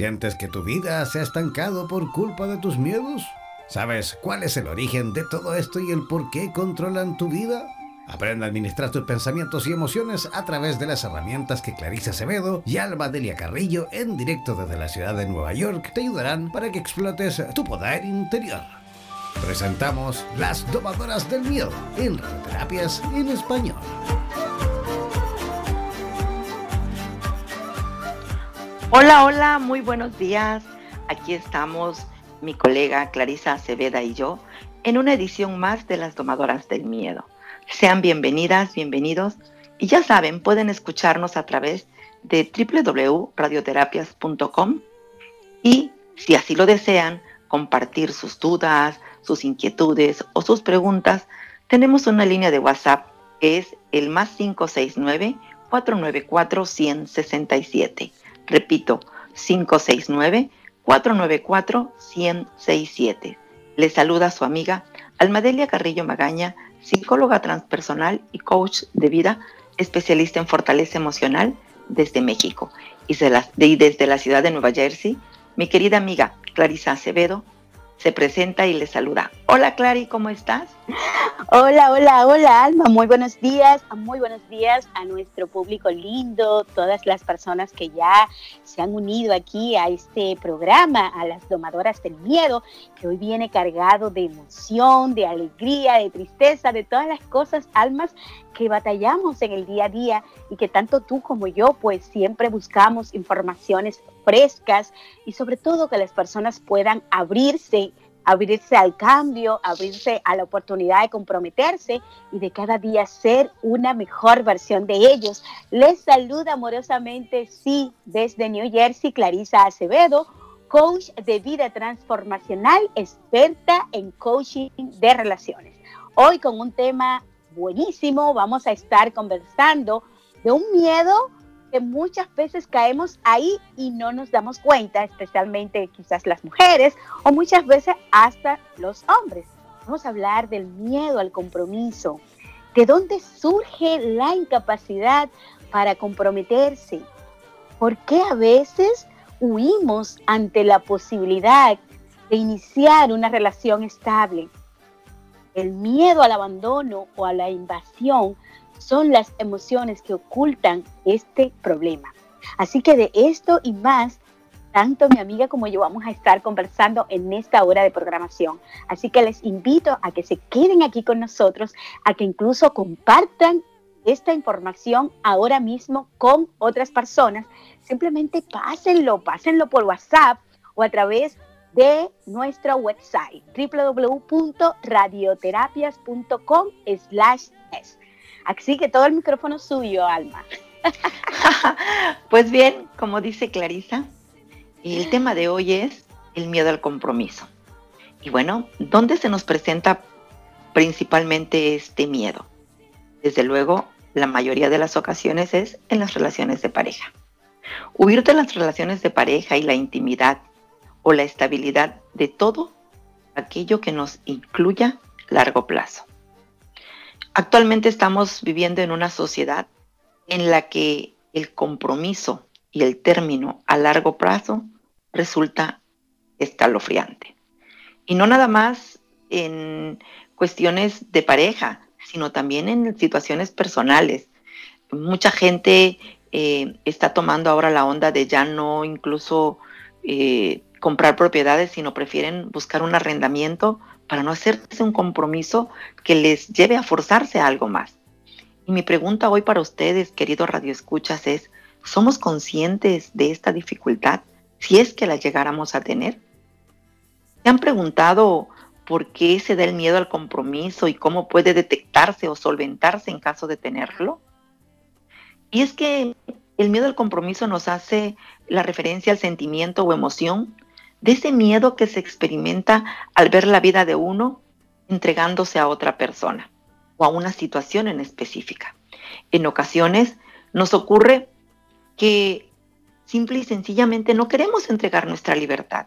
¿Sientes que tu vida se ha estancado por culpa de tus miedos? ¿Sabes cuál es el origen de todo esto y el por qué controlan tu vida? Aprende a administrar tus pensamientos y emociones a través de las herramientas que Clarisa Acevedo y Alba Delia Carrillo en directo desde la ciudad de Nueva York te ayudarán para que explotes tu poder interior. Presentamos Las Domadoras del Miedo en Radioterapias en Español. Hola, hola, muy buenos días. Aquí estamos mi colega Clarisa Aceveda y yo en una edición más de Las Domadoras del Miedo. Sean bienvenidas, bienvenidos y ya saben, pueden escucharnos a través de www.radioterapias.com y si así lo desean, compartir sus dudas, sus inquietudes o sus preguntas, tenemos una línea de WhatsApp que es el más 569 494 167. Repito, 569-494-1067. Le saluda su amiga Almadelia Carrillo Magaña, psicóloga transpersonal y coach de vida, especialista en fortaleza emocional desde México. Y desde la ciudad de Nueva Jersey, mi querida amiga Clarisa Acevedo, se presenta y le saluda. Hola Clary, ¿cómo estás? Hola, hola, hola Alma, muy buenos días, muy buenos días a nuestro público lindo, todas las personas que ya se han unido aquí a este programa, a las domadoras del miedo, que hoy viene cargado de emoción, de alegría, de tristeza, de todas las cosas, almas que batallamos en el día a día y que tanto tú como yo pues siempre buscamos informaciones frescas y sobre todo que las personas puedan abrirse, abrirse al cambio, abrirse a la oportunidad de comprometerse y de cada día ser una mejor versión de ellos. Les saluda amorosamente, sí, desde New Jersey, Clarisa Acevedo, coach de vida transformacional, experta en coaching de relaciones. Hoy con un tema buenísimo, vamos a estar conversando de un miedo que muchas veces caemos ahí y no nos damos cuenta, especialmente quizás las mujeres o muchas veces hasta los hombres. Vamos a hablar del miedo al compromiso, de dónde surge la incapacidad para comprometerse, por qué a veces huimos ante la posibilidad de iniciar una relación estable. El miedo al abandono o a la invasión son las emociones que ocultan este problema. Así que de esto y más, tanto mi amiga como yo vamos a estar conversando en esta hora de programación. Así que les invito a que se queden aquí con nosotros, a que incluso compartan esta información ahora mismo con otras personas. Simplemente pásenlo, pásenlo por WhatsApp o a través de nuestro website www.radioterapias.com slash Así que todo el micrófono suyo, Alma. pues bien, como dice Clarisa, el tema de hoy es el miedo al compromiso. Y bueno, ¿dónde se nos presenta principalmente este miedo? Desde luego, la mayoría de las ocasiones es en las relaciones de pareja. Huir de las relaciones de pareja y la intimidad o la estabilidad de todo aquello que nos incluya largo plazo. Actualmente estamos viviendo en una sociedad en la que el compromiso y el término a largo plazo resulta escalofriante. Y no nada más en cuestiones de pareja, sino también en situaciones personales. Mucha gente eh, está tomando ahora la onda de ya no incluso eh, comprar propiedades, sino prefieren buscar un arrendamiento para no hacerse un compromiso que les lleve a forzarse a algo más. Y mi pregunta hoy para ustedes, queridos radioescuchas, es, ¿somos conscientes de esta dificultad si es que la llegáramos a tener? ¿Se han preguntado por qué se da el miedo al compromiso y cómo puede detectarse o solventarse en caso de tenerlo? Y es que el miedo al compromiso nos hace la referencia al sentimiento o emoción de ese miedo que se experimenta al ver la vida de uno entregándose a otra persona o a una situación en específica. En ocasiones nos ocurre que simple y sencillamente no queremos entregar nuestra libertad.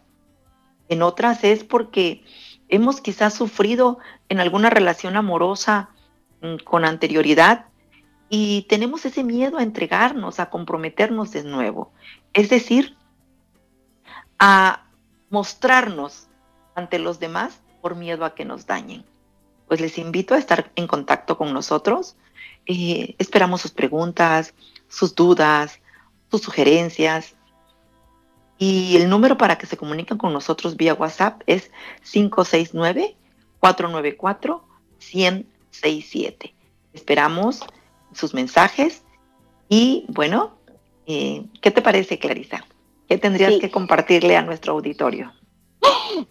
En otras es porque hemos quizás sufrido en alguna relación amorosa mm, con anterioridad y tenemos ese miedo a entregarnos, a comprometernos de nuevo. Es decir, a mostrarnos ante los demás por miedo a que nos dañen. Pues les invito a estar en contacto con nosotros. Eh, esperamos sus preguntas, sus dudas, sus sugerencias. Y el número para que se comuniquen con nosotros vía WhatsApp es 569-494-1067. Esperamos sus mensajes y bueno, eh, ¿qué te parece, Clarisa? ¿Qué tendrías que compartirle a nuestro auditorio?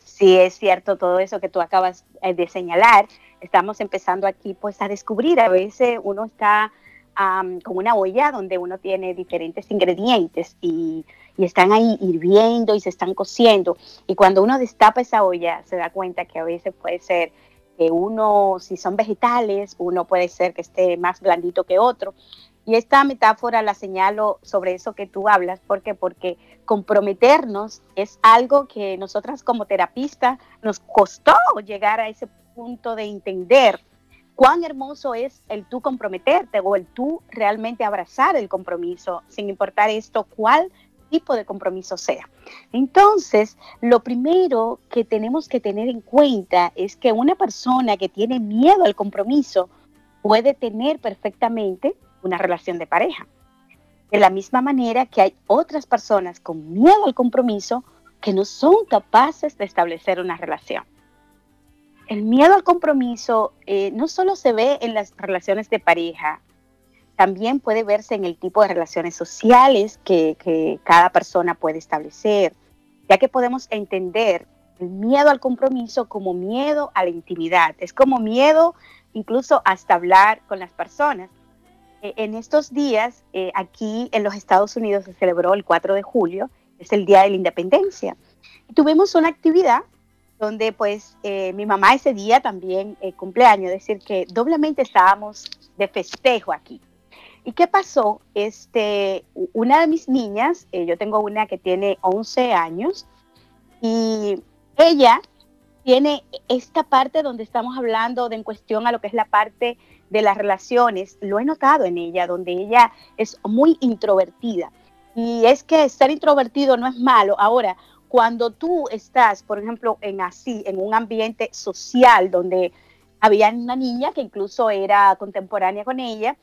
Sí, es cierto todo eso que tú acabas eh, de señalar. Estamos empezando aquí pues a descubrir, a veces uno está con una olla donde uno tiene diferentes ingredientes y, y, están ahí hirviendo y se están cociendo. Y cuando uno destapa esa olla, se da cuenta que a veces puede ser que uno, si son vegetales, uno puede ser que esté más blandito que otro. Y esta metáfora la señalo sobre eso que tú hablas, ¿por qué? Porque comprometernos es algo que nosotras como terapistas nos costó llegar a ese punto de entender cuán hermoso es el tú comprometerte o el tú realmente abrazar el compromiso, sin importar esto, cuál tipo de compromiso sea. Entonces, lo primero que tenemos que tener en cuenta es que una persona que tiene miedo al compromiso puede tener perfectamente una relación de pareja. De la misma manera que hay otras personas con miedo al compromiso que no son capaces de establecer una relación. El miedo al compromiso eh, no solo se ve en las relaciones de pareja, también puede verse en el tipo de relaciones sociales que, que cada persona puede establecer, ya que podemos entender el miedo al compromiso como miedo a la intimidad, es como miedo incluso hasta hablar con las personas. Eh, en estos días, eh, aquí en los Estados Unidos se celebró el 4 de julio, es el Día de la Independencia. Y tuvimos una actividad donde pues eh, mi mamá ese día también cumpleaños, es decir, que doblemente estábamos de festejo aquí. ¿Y qué pasó? Este, una de mis niñas, yo tengo una que tiene 11 años, y ella tiene esta parte donde estamos hablando de en cuestión a lo que es la parte de las relaciones, lo he notado en ella, donde ella es muy introvertida. Y es que ser introvertido no es malo. Ahora, cuando tú estás, por ejemplo, en así, en un ambiente social donde había una niña que incluso era contemporánea con ella,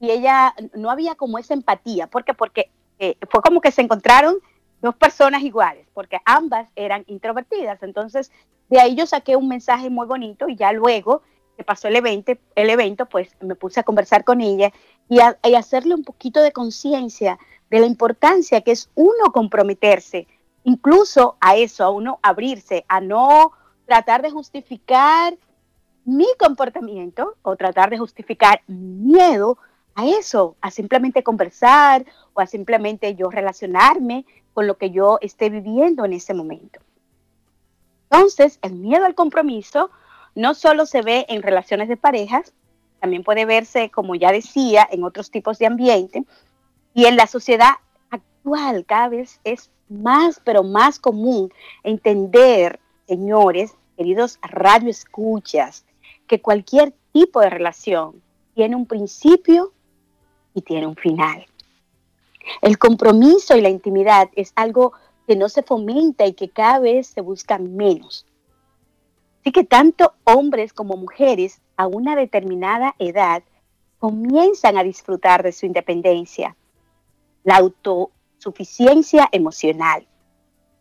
y ella no había como esa empatía. ¿Por qué? Porque eh, fue como que se encontraron dos personas iguales, porque ambas eran introvertidas. Entonces, de ahí yo saqué un mensaje muy bonito y ya luego que pasó el evento, el evento, pues me puse a conversar con ella y, a, hacerle un poquito de conciencia de la importancia que es uno comprometerse, incluso a eso, a uno abrirse, a no tratar de justificar mi comportamiento o tratar de justificar miedo a eso, a simplemente conversar o a simplemente yo relacionarme con lo que yo esté viviendo en ese momento. Entonces, el miedo al compromiso no solo se ve en relaciones de parejas, también puede verse, como ya decía, en otros tipos de ambiente. Y en la sociedad actual cada vez es más, pero más común entender, señores, queridos radioescuchas, que cualquier tipo de relación tiene un principio y tiene un final. El compromiso y la intimidad es algo que no se fomenta y que cada vez se busca menos. Así que tanto hombres como mujeres a una determinada edad comienzan a disfrutar de su independencia, la autosuficiencia emocional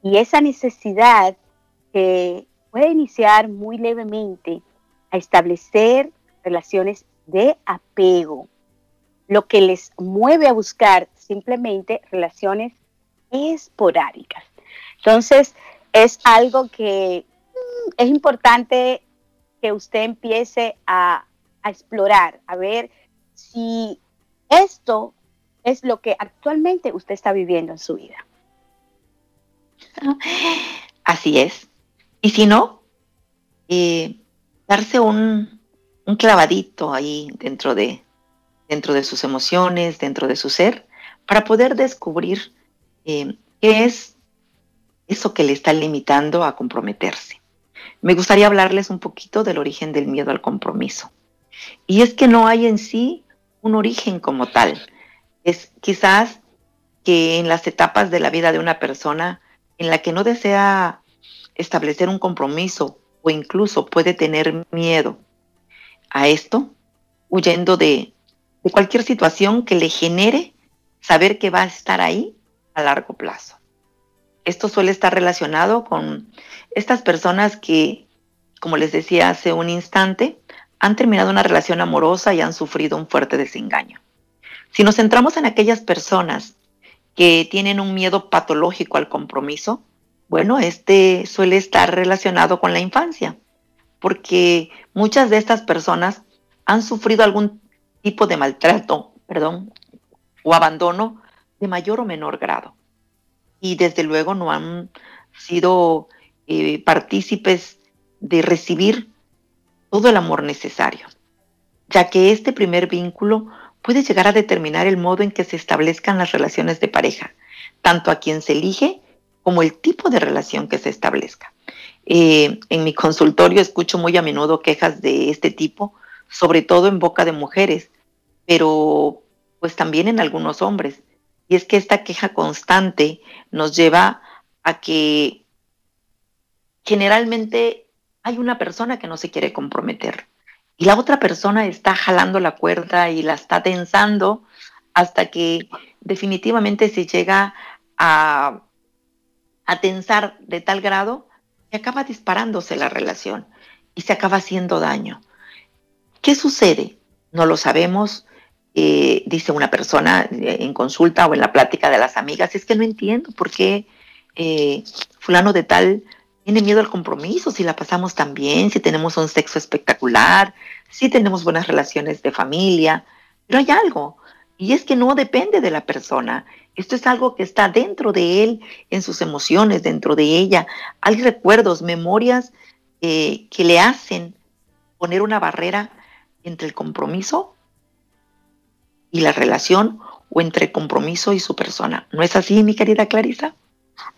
y esa necesidad que puede iniciar muy levemente a establecer relaciones de apego, lo que les mueve a buscar simplemente relaciones esporádicas. Entonces, es algo que es importante que usted empiece a, explorar, a ver si esto es lo que actualmente usted está viviendo en su vida. Así es. Y si no, eh, darse un, clavadito ahí dentro de, dentro de sus emociones, dentro de su ser, para poder descubrir eh, qué es eso que le está limitando a comprometerse me gustaría hablarles un poquito del origen del miedo al compromiso. Y es que no hay en sí un origen como tal. Es quizás que en las etapas de la vida de una persona en la que no desea establecer un compromiso o incluso puede tener miedo a esto, huyendo de, cualquier situación que le genere saber que va a estar ahí a largo plazo. Esto suele estar relacionado con estas personas que, como les decía hace un instante, han terminado una relación amorosa y han sufrido un fuerte desengaño. Si nos centramos en aquellas personas que tienen un miedo patológico al compromiso, bueno, este suele estar relacionado con la infancia, porque muchas de estas personas han sufrido algún tipo de maltrato, perdón, o abandono de mayor o menor grado. Y desde luego no han sido eh, partícipes de recibir todo el amor necesario, ya que este primer vínculo puede llegar a determinar el modo en que se establezcan las relaciones de pareja, tanto a quien se elige como el tipo de relación que se establezca. Eh, en mi consultorio escucho muy a menudo quejas de este tipo, sobre todo en boca de mujeres, pero pues también en algunos hombres. Y es que esta queja constante nos lleva a que generalmente hay una persona que no se quiere comprometer y la otra persona está jalando la cuerda y la está tensando hasta que definitivamente se llega a, a tensar de tal grado que acaba disparándose la relación y se acaba haciendo daño. ¿Qué sucede? No lo sabemos, eh, dice una persona eh, en consulta o en la plática de las amigas, es que no entiendo por qué eh, fulano de tal tiene miedo al compromiso, si la pasamos tan bien, si tenemos un sexo espectacular, si tenemos buenas relaciones de familia, pero hay algo, y es que no depende de la persona, esto es algo que está dentro de él, en sus emociones, dentro de ella. Hay recuerdos, memorias eh, que le hacen poner una barrera entre el compromiso y la relación o entre compromiso y su persona. ¿No es así, mi querida Clarisa?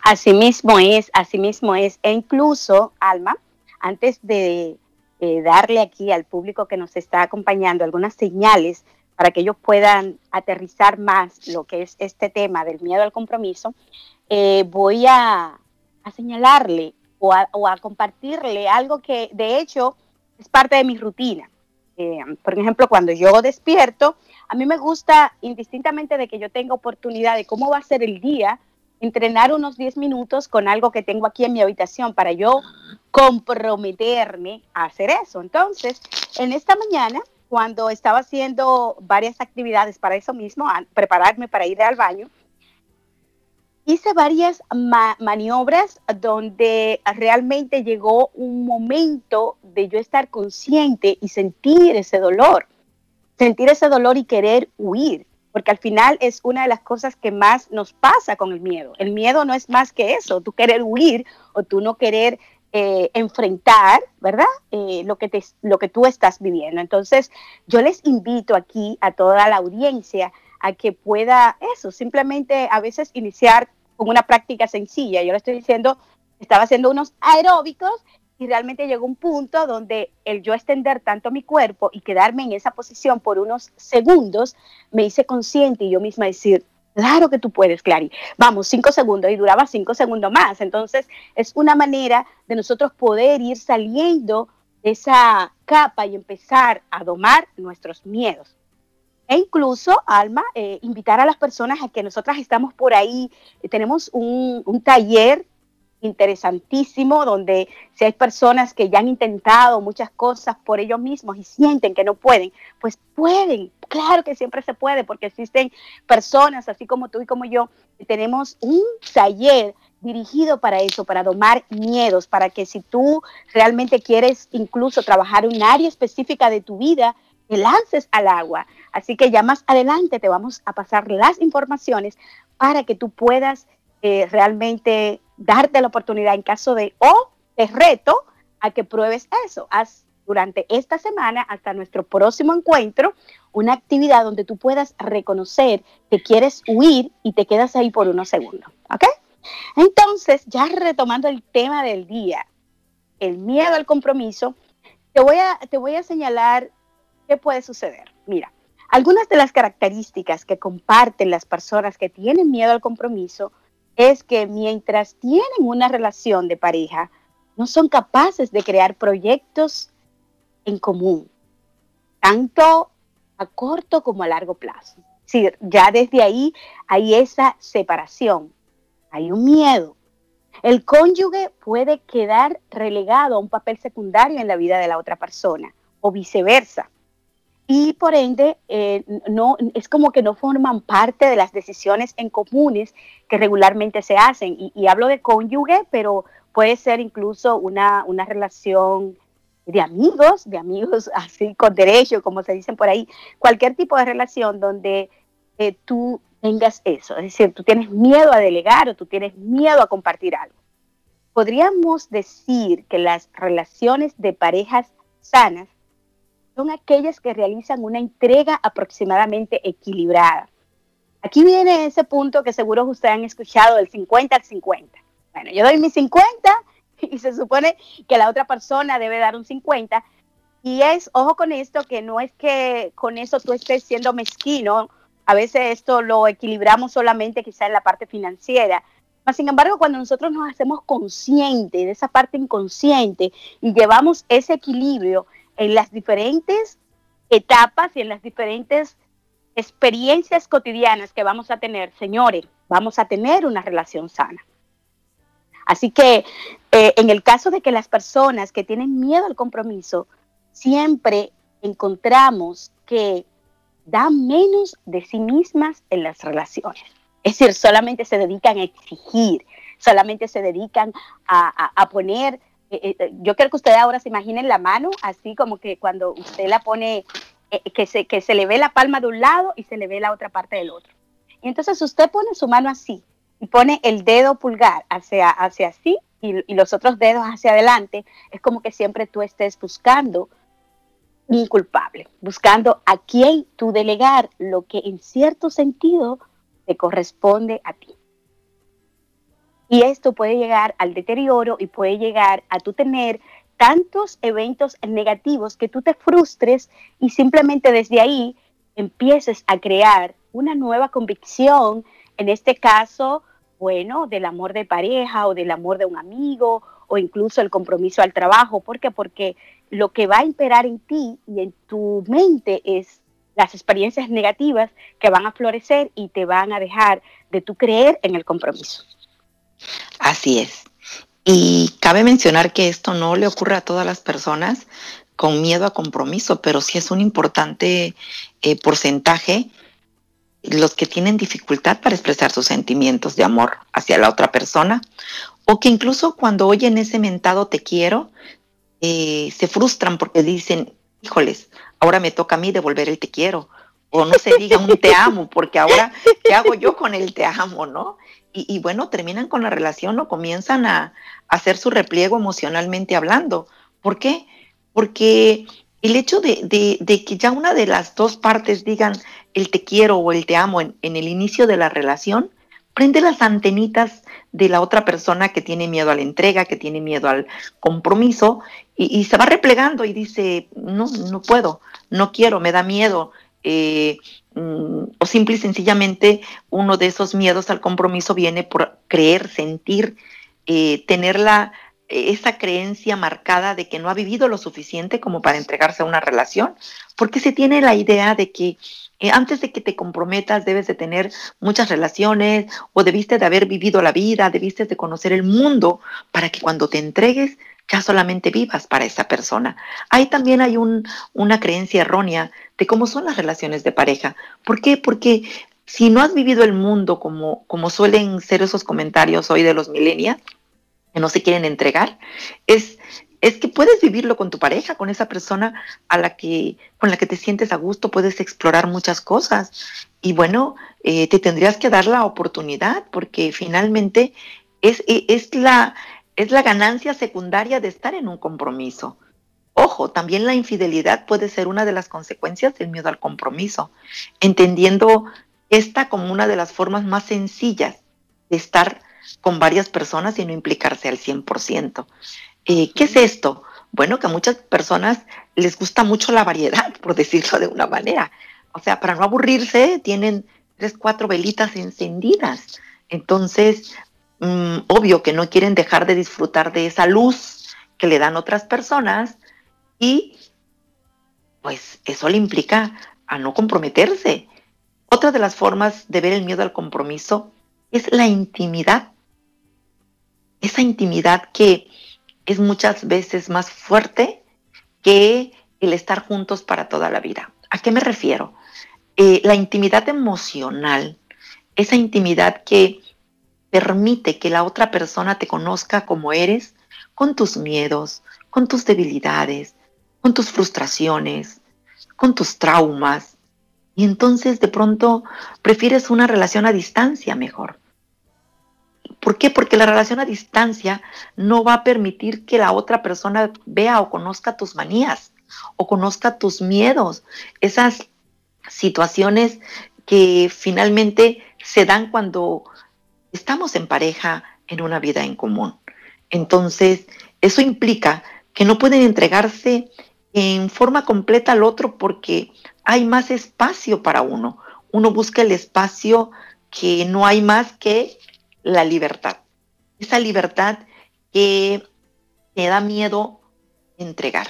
Así mismo es, así mismo es. E incluso, Alma, antes de eh, darle aquí al público que nos está acompañando algunas señales para que ellos puedan aterrizar más lo que es este tema del miedo al compromiso, eh, voy a, señalarle o a, compartirle algo que de hecho es parte de mi rutina. Eh, por ejemplo, cuando yo despierto, a mí me gusta, indistintamente de que yo tenga oportunidad de cómo va a ser el día, entrenar unos 10 minutos con algo que tengo aquí en mi habitación para yo comprometerme a hacer eso. Entonces, en esta mañana, cuando estaba haciendo varias actividades para eso mismo, prepararme para ir al baño, hice varias maniobras donde realmente llegó un momento de yo estar consciente y sentir ese dolor, sentir ese dolor y querer huir porque al final es una de las cosas que más nos pasa con el miedo. El miedo no es más que eso, tú querer huir o tú no querer eh, enfrentar, ¿verdad? Eh, lo, que te, lo que tú estás viviendo. Entonces, yo les invito aquí a toda la audiencia a que pueda eso, simplemente a veces iniciar con una práctica sencilla. Yo le estoy diciendo, estaba haciendo unos aeróbicos y realmente llegó un punto donde el yo extender tanto mi cuerpo y quedarme en esa posición por unos segundos, me hice consciente y yo misma decir, claro que tú puedes, Clary, vamos, cinco segundos y duraba cinco segundos más. Entonces es una manera de nosotros poder ir saliendo de esa capa y empezar a domar nuestros miedos. E incluso, Alma, eh, invitar a las personas a que nosotras estamos por ahí, tenemos un, un taller interesantísimo, donde si hay personas que ya han intentado muchas cosas por ellos mismos y sienten que no pueden, pues pueden, claro que siempre se puede, porque existen personas así como tú y como yo, que tenemos un taller dirigido para eso, para domar miedos, para que si tú realmente quieres incluso trabajar un área específica de tu vida, te lances al agua. Así que ya más adelante te vamos a pasar las informaciones para que tú puedas eh, realmente darte la oportunidad en caso de o te reto a que pruebes eso. Haz durante esta semana hasta nuestro próximo encuentro una actividad donde tú puedas reconocer que quieres huir y te quedas ahí por unos segundos. ¿Ok? Entonces, ya retomando el tema del día, el miedo al compromiso, te voy a, te voy a señalar qué puede suceder. Mira, algunas de las características que comparten las personas que tienen miedo al compromiso es que mientras tienen una relación de pareja, no son capaces de crear proyectos en común, tanto a corto como a largo plazo. Sí, ya desde ahí hay esa separación, hay un miedo. El cónyuge puede quedar relegado a un papel secundario en la vida de la otra persona o viceversa. Y por ende, eh, no, es como que no forman parte de las decisiones en comunes que regularmente se hacen. Y, hablo de cónyuge, pero puede ser incluso una, una relación de amigos, de amigos así con derecho, como se dicen por ahí, cualquier tipo de relación donde eh, tú tengas eso, es decir, tú tienes miedo a delegar o tú tienes miedo a compartir algo. Podríamos decir que las relaciones de parejas sanas son aquellas que realizan una entrega aproximadamente equilibrada. Aquí viene ese punto que seguro ustedes han escuchado del 50 al 50. Bueno, yo doy mi 50 y se supone que la otra persona debe dar un 50. Y es, ojo con esto, que no es que con eso tú estés siendo mezquino. A veces esto lo equilibramos solamente quizá en la parte financiera. Sin embargo, cuando nosotros nos hacemos conscientes de esa parte inconsciente y llevamos ese equilibrio en las diferentes etapas y en las diferentes experiencias cotidianas que vamos a tener, señores, vamos a tener una relación sana. Así que eh, en el caso de que las personas que tienen miedo al compromiso, siempre encontramos que dan menos de sí mismas en las relaciones. Es decir, solamente se dedican a exigir, solamente se dedican a, poner, eh, eh, yo quiero que ustedes ahora se imaginen la mano, así como que cuando usted la pone, que, se, que se le ve la palma de un lado y se le ve la otra parte del otro. Y entonces usted pone su mano así, y pone el dedo pulgar hacia, hacia así y, los otros dedos hacia adelante, es como que siempre tú estés buscando un culpable, buscando a quién tú delegar lo que en cierto sentido te corresponde a ti. Y esto puede llegar al deterioro y puede llegar a tú tener tantos eventos negativos que tú te frustres y simplemente desde ahí empieces a crear una nueva convicción en este caso, bueno, del amor de pareja o del amor de un amigo o incluso el compromiso al trabajo. ¿Por qué? Porque lo que va a imperar en ti y en tu mente es las experiencias negativas que van a florecer y te van a dejar de tu creer en el compromiso. Así es. Y cabe mencionar que esto no le ocurre a todas las personas con miedo a compromiso, pero sí es un importante eh, porcentaje los que tienen dificultad para expresar sus sentimientos de amor hacia la otra persona, o que incluso cuando oyen ese mentado te quiero, eh, se frustran porque dicen, híjoles, ahora me toca a mí devolver el te quiero, o no se diga un te amo, porque ahora, ¿qué hago yo con el te amo, no? Y, bueno, terminan con la relación o comienzan a, hacer su repliego emocionalmente hablando. ¿Por qué? Porque el hecho de, que ya una de las dos partes digan el te quiero o el te amo en, el inicio de la relación, prende las antenitas de la otra persona que tiene miedo a la entrega, que tiene miedo al compromiso y, se va replegando y dice, no, no puedo, no quiero, me da miedo. Eh, mm, o simple y sencillamente uno de esos miedos al compromiso viene por creer, sentir, eh, tener la, esa creencia marcada de que no ha vivido lo suficiente como para entregarse a una relación, porque se tiene la idea de que eh, antes de que te comprometas debes de tener muchas relaciones o debiste de haber vivido la vida, debiste de conocer el mundo para que cuando te entregues ya solamente vivas para esa persona. Ahí también hay una creencia errónea de cómo son las relaciones de pareja. ¿Por qué? Porque si no has vivido el mundo como, como suelen ser esos comentarios hoy de los millennials, que no se quieren entregar, es, es que puedes vivirlo con tu pareja, con esa persona a la que, con la que te sientes a gusto, puedes explorar muchas cosas. Y bueno, eh, te tendrías que dar la oportunidad porque finalmente es, es, la, es la ganancia secundaria de estar en un compromiso. Ojo, también la infidelidad puede ser una de las consecuencias del miedo al compromiso, entendiendo esta como una de las formas más sencillas de estar con varias personas y no implicarse al 100%. Eh, ¿Qué es esto? Bueno, que a muchas personas les gusta mucho la variedad, por decirlo de una manera. O sea, para no aburrirse, tienen tres, cuatro velitas encendidas. Entonces, mm, obvio que no quieren dejar de disfrutar de esa luz que le dan otras personas y pues eso le implica a no comprometerse. Otra de las formas de ver el miedo al compromiso es la intimidad. Esa intimidad que es muchas veces más fuerte que el estar juntos para toda la vida. ¿A qué me refiero? Eh, la intimidad emocional, esa intimidad que permite que la otra persona te conozca como eres, con tus miedos, con tus debilidades, con tus frustraciones, con tus traumas. Y entonces de pronto prefieres una relación a distancia mejor. ¿Por qué? Porque la relación a distancia no va a permitir que la otra persona vea o conozca tus manías o conozca tus miedos, esas situaciones que finalmente se dan cuando estamos en pareja en una vida en común. Entonces, eso implica que no pueden entregarse en forma completa al otro porque hay más espacio para uno. Uno busca el espacio que no hay más que la libertad. Esa libertad que te da miedo entregar.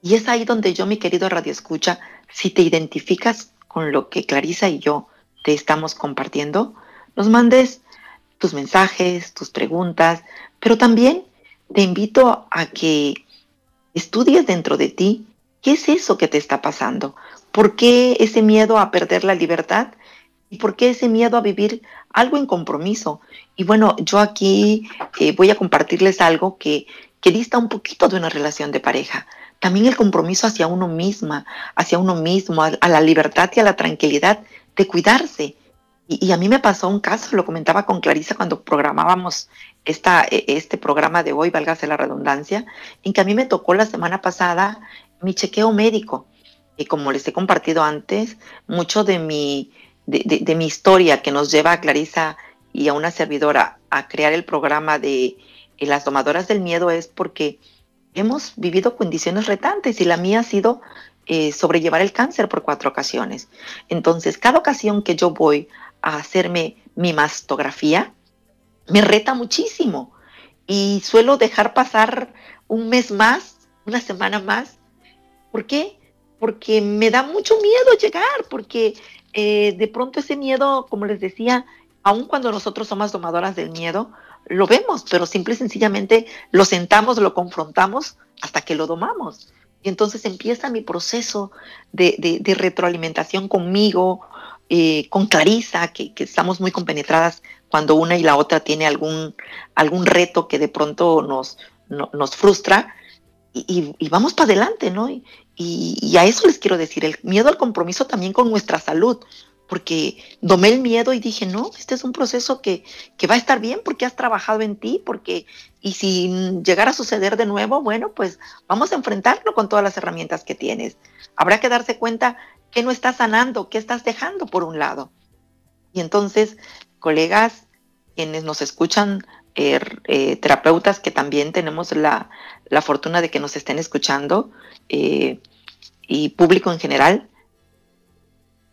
Y es ahí donde yo, mi querido Radio Escucha, si te identificas con lo que Clarisa y yo te estamos compartiendo, nos mandes tus mensajes, tus preguntas, pero también te invito a que estudies dentro de ti qué es eso que te está pasando, por qué ese miedo a perder la libertad y por qué ese miedo a vivir algo en compromiso. Y bueno, yo aquí eh, voy a compartirles algo que, que dista un poquito de una relación de pareja también el compromiso hacia uno misma, hacia uno mismo, a, la libertad y a la tranquilidad de cuidarse. Y, a mí me pasó un caso, lo comentaba con Clarisa cuando programábamos esta, e, este programa de hoy, válgase la redundancia, en que a mí me tocó la semana pasada mi chequeo médico. Y como les he compartido antes, mucho de mi, de, mi historia que nos lleva a Clarisa y a una servidora a crear el programa de eh, las domadoras del miedo es porque hemos vivido condiciones retantes y la mía ha sido eh, sobrellevar el cáncer por cuatro ocasiones. Entonces, cada ocasión que yo voy a hacerme mi mastografía, me reta muchísimo y suelo dejar pasar un mes más, una semana más. ¿Por qué? Porque me da mucho miedo llegar, porque eh, de pronto ese miedo, como les decía, aun cuando nosotros somos domadoras del miedo, lo vemos, pero simple y sencillamente lo sentamos, lo confrontamos hasta que lo domamos. Y entonces empieza mi proceso de, retroalimentación conmigo, eh, con Clarisa, que, estamos muy compenetradas cuando una y la otra tiene algún, algún reto que de pronto nos, nos frustra. Y, vamos para adelante, ¿no? y a eso les quiero decir, el miedo al compromiso también con nuestra salud, porque domé el miedo y dije, no, este es un proceso que, va a estar bien porque has trabajado en ti, porque, y si llegara a suceder de nuevo, bueno, pues vamos a enfrentarlo con todas las herramientas que tienes. Habrá que darse cuenta que no estás sanando, que estás dejando por un lado. Y entonces, colegas, quienes nos escuchan, er, eh, terapeutas que también tenemos la, fortuna de que nos estén escuchando, eh, y público en general,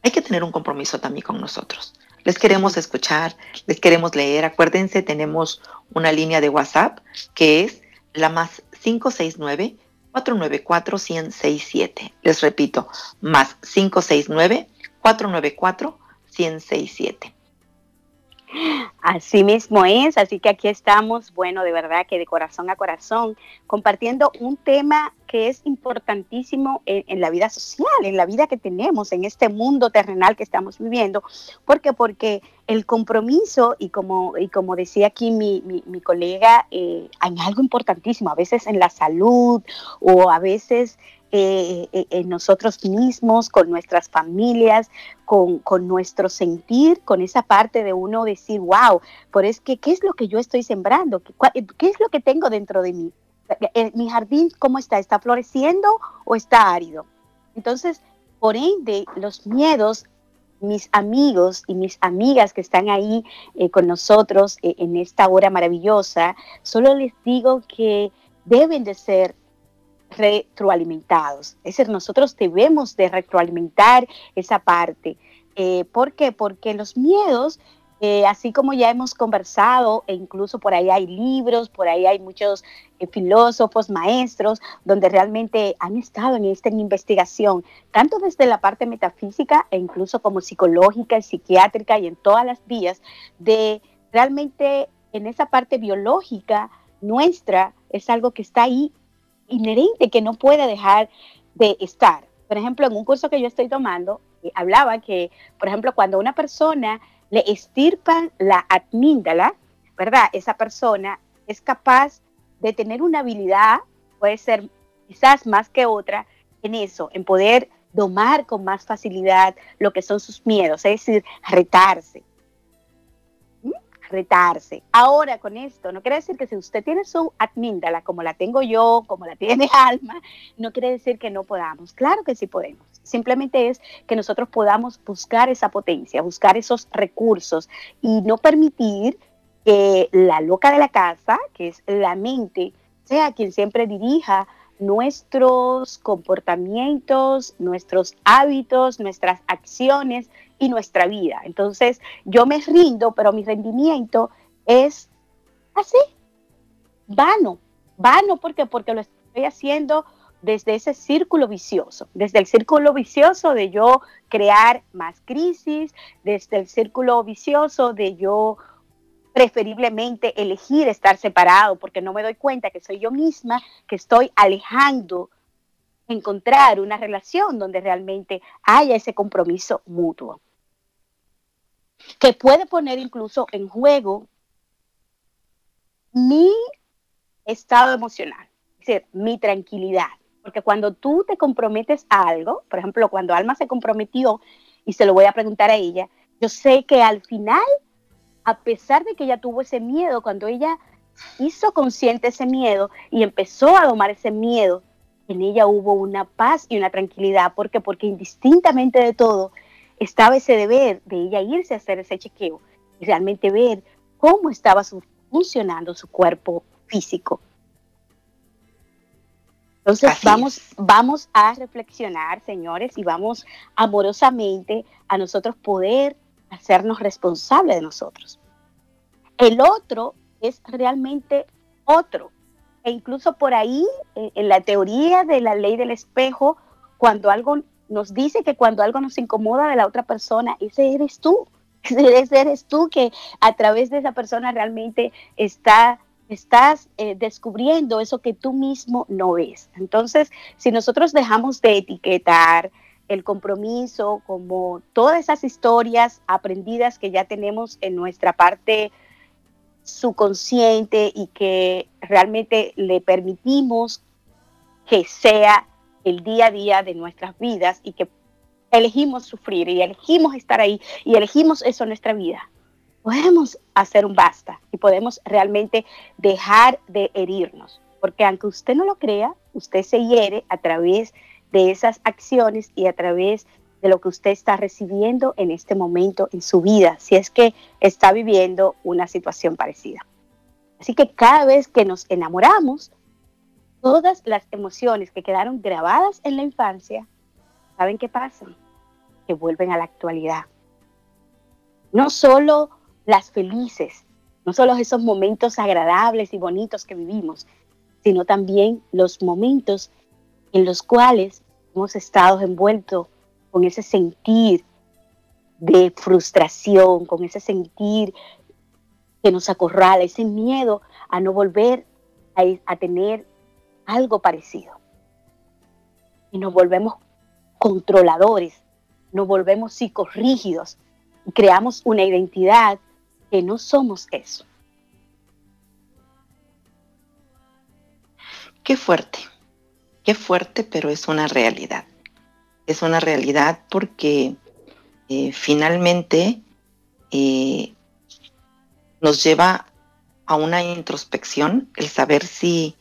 hay que tener un compromiso también con nosotros. Les queremos escuchar, les queremos leer. Acuérdense, tenemos una línea de WhatsApp que es la más 569 494 1067. Les repito, más 569 494 1067. Así mismo es, así que aquí estamos, bueno, de verdad que de corazón a corazón, compartiendo un tema que es importantísimo en, la vida social, en la vida que tenemos, en este mundo terrenal que estamos viviendo. ¿Por qué? Porque el compromiso, y como, y como decía aquí mi, mi, colega, eh, hay algo importantísimo, a veces en la salud o a veces eh, eh, en nosotros mismos, con nuestras familias, con, con, nuestro sentir, con esa parte de uno decir, wow, por es que, ¿qué es lo que yo estoy sembrando? ¿Qué, qué es lo que tengo dentro de mí? Eh, ¿Mi jardín cómo está? ¿Está floreciendo o está árido? Entonces, por ende, los miedos mis amigos y mis amigas que están ahí con nosotros en esta hora maravillosa, solo les digo que deben de ser retroalimentados. Es decir, nosotros debemos de retroalimentar esa parte. Eh, ¿Por qué? Porque los miedos eh, así como ya hemos conversado, e incluso por ahí hay libros, por ahí hay muchos eh, filósofos, maestros, donde realmente han estado en esta investigación, tanto desde la parte metafísica e incluso como psicológica y psiquiátrica y en todas las vías, de realmente en esa parte biológica nuestra es algo que está ahí inherente, que no puede dejar de estar. Por ejemplo, en un curso que yo estoy tomando, eh, hablaba que, por ejemplo, cuando una persona le estirpan la admíndala, ¿verdad? Esa persona es capaz de tener una habilidad, puede ser quizás más que otra, en eso, en poder domar con más facilidad lo que son sus miedos, es decir, retarse. Retarse. Ahora con esto, no quiere decir que si usted tiene su admíndala como la tengo yo, como la tiene Alma, no quiere decir que no podamos. Claro que sí podemos. Simplemente es que nosotros podamos buscar esa potencia, buscar esos recursos y no permitir que la loca de la casa, que es la mente, sea quien siempre dirija nuestros comportamientos, nuestros hábitos, nuestras acciones y nuestra vida. Entonces, yo me rindo, pero mi rendimiento es así, vano, vano porque porque lo estoy haciendo desde ese círculo vicioso, desde el círculo vicioso de yo crear más crisis, desde el círculo vicioso de yo preferiblemente elegir estar separado porque no me doy cuenta que soy yo misma, que estoy alejando encontrar una relación donde realmente haya ese compromiso mutuo, que puede poner incluso en juego mi estado emocional, es decir, mi tranquilidad. Porque cuando tú te comprometes a algo, por ejemplo, cuando Alma se comprometió, y se lo voy a preguntar a ella, yo sé que al final, a pesar de que ella tuvo ese miedo, cuando ella hizo consciente ese miedo y empezó a domar ese miedo, en ella hubo una paz y una tranquilidad. ¿Por qué? Porque indistintamente de todo, estaba ese deber de ella irse a hacer ese chequeo y realmente ver cómo estaba funcionando su cuerpo físico. Entonces vamos, vamos a reflexionar, señores, y vamos amorosamente a nosotros poder hacernos responsables de nosotros. El otro es realmente otro. E incluso por ahí, eh, en la teoría de la ley del espejo, cuando algo nos dice que cuando algo nos incomoda de la otra persona, ese eres tú. Ese eres tú que a través de esa persona realmente está estás eh, descubriendo eso que tú mismo no ves. Entonces, si nosotros dejamos de etiquetar el compromiso como todas esas historias aprendidas que ya tenemos en nuestra parte subconsciente y que realmente le permitimos que sea el día a día de nuestras vidas y que elegimos sufrir y elegimos estar ahí y elegimos eso en nuestra vida podemos hacer un basta y podemos realmente dejar de herirnos. Porque aunque usted no lo crea, usted se hiere a través de esas acciones y a través de lo que usted está recibiendo en este momento en su vida, si es que está viviendo una situación parecida. Así que cada vez que nos enamoramos, todas las emociones que quedaron grabadas en la infancia, ¿saben qué pasa? Que vuelven a la actualidad. No solo las felices, no solo esos momentos agradables y bonitos que vivimos, sino también los momentos en los cuales hemos estado envueltos con ese sentir de frustración, con ese sentir que nos acorrala, ese miedo a no volver a, tener algo parecido. Y nos volvemos controladores, nos volvemos psicorrígidos y creamos una identidad que no somos eso. Qué fuerte, qué fuerte, pero es una realidad. Es una realidad porque eh, finalmente eh, nos lleva a una introspección el saber si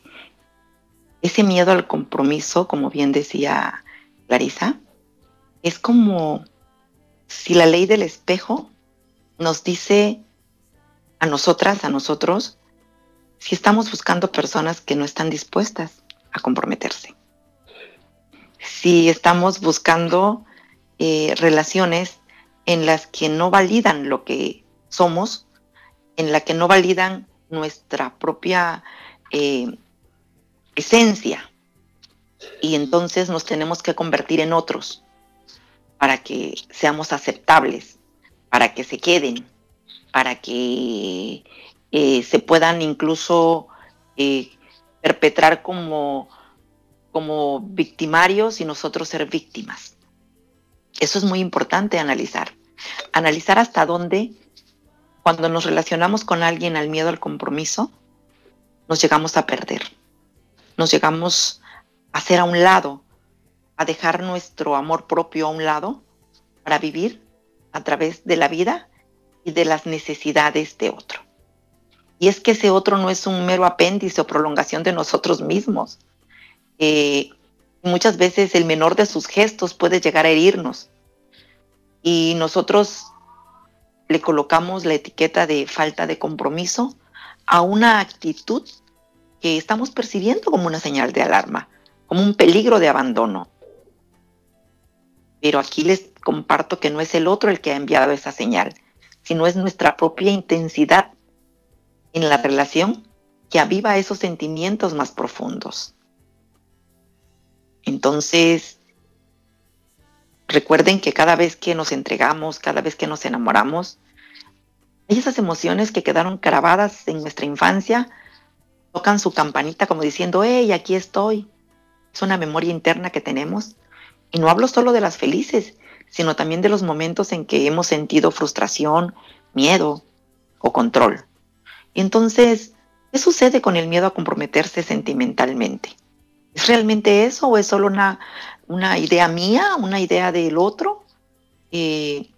ese miedo al compromiso, como bien decía Clarisa, es como si la ley del espejo nos dice a nosotras, a nosotros, si estamos buscando personas que no están dispuestas a comprometerse. Si estamos buscando eh, relaciones en las que no validan lo que somos, en la que no validan nuestra propia eh, esencia. Y entonces nos tenemos que convertir en otros para que seamos aceptables, para que se queden, para que eh, se puedan incluso perpetrar como, como victimarios y nosotros ser víctimas. Eso es muy importante analizar. Analizar hasta dónde, cuando nos relacionamos con alguien al miedo al compromiso, nos llegamos a perder. Nos llegamos a hacer a un lado, a dejar nuestro amor propio a un lado para vivir a través de la vida y de las necesidades de otro. Y es que ese otro no es un mero apéndice o prolongación de nosotros mismos. Eh, muchas veces el menor de sus gestos puede llegar a herirnos. Y nosotros le colocamos la etiqueta de falta de compromiso a una actitud que estamos percibiendo como una señal de alarma, como un peligro de abandono. Pero aquí les comparto que no es el otro el que ha enviado esa señal, sino es nuestra propia intensidad en la relación que aviva esos sentimientos más profundos. Entonces, recuerden que cada vez que nos entregamos, cada vez que nos enamoramos, hay esas emociones que quedaron grabadas en nuestra infancia, tocan su campanita como diciendo, hey, aquí estoy. Es una memoria interna que tenemos. Y no hablo solo de las felices, sino también de los momentos en que hemos sentido frustración, miedo o control. Entonces, ¿qué sucede con el miedo a comprometerse sentimentalmente? ¿Es realmente eso o es solo una, idea mía, una idea del otro? Eh,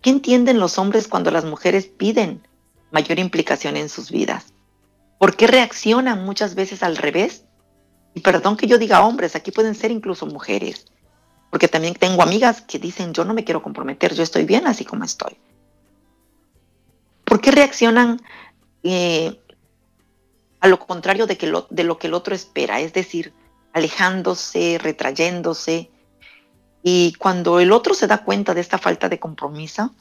¿Qué entienden los hombres cuando las mujeres piden mayor implicación en sus vidas? ¿Por qué reaccionan muchas veces al revés? Y perdón que yo diga hombres, aquí pueden ser incluso mujeres, porque también tengo amigas que dicen, yo no me quiero comprometer, yo estoy bien así como estoy. ¿Por qué reaccionan eh, a lo contrario de, que de lo que el otro espera, es decir, alejándose, retrayéndose. Y cuando el otro se da cuenta de esta falta de compromiso,